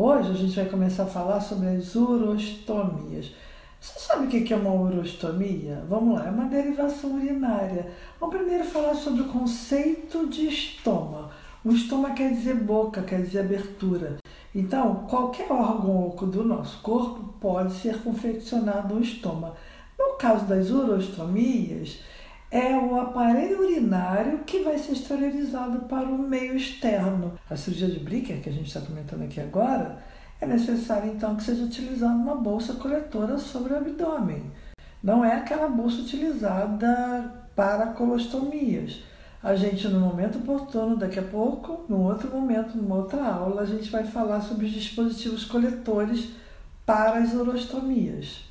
Hoje a gente vai começar a falar sobre as urostomias. Você sabe o que é uma urostomia? Vamos lá, é uma derivação urinária. Vamos primeiro falar sobre o conceito de estoma. O estoma quer dizer boca, quer dizer abertura. Então, qualquer órgão oco do nosso corpo pode ser confeccionado um estoma. No caso das urostomias, é o aparelho urinário que vai ser esterilizado para o meio externo. A cirurgia de Bricker, que a gente está comentando aqui agora, é necessário então que seja utilizada uma bolsa coletora sobre o abdômen. Não é aquela bolsa utilizada para colostomias. A gente, no momento oportuno, daqui a pouco, no outro momento, numa outra aula, a gente vai falar sobre os dispositivos coletores para as urostomias.